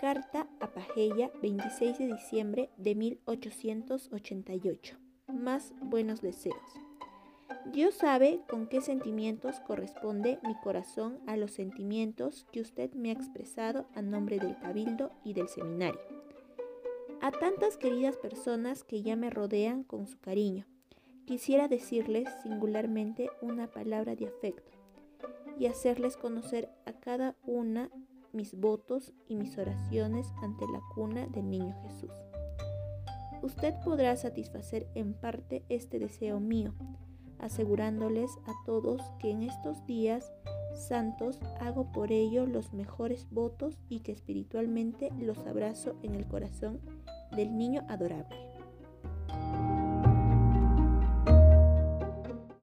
Cartagena, 26 de diciembre de 1888. Más buenos deseos. Dios sabe con qué sentimientos corresponde mi corazón a los sentimientos que usted me ha expresado a nombre del Cabildo y del Seminario. A tantas queridas personas que ya me rodean con su cariño, quisiera decirles singularmente una palabra de afecto y hacerles conocer a cada una mis votos y mis oraciones ante la cuna del niño Jesús. Usted podrá satisfacer en parte este deseo mío, asegurándoles a todos que en estos días santos hago por ello los mejores votos y que espiritualmente los abrazo en el corazón del niño adorable.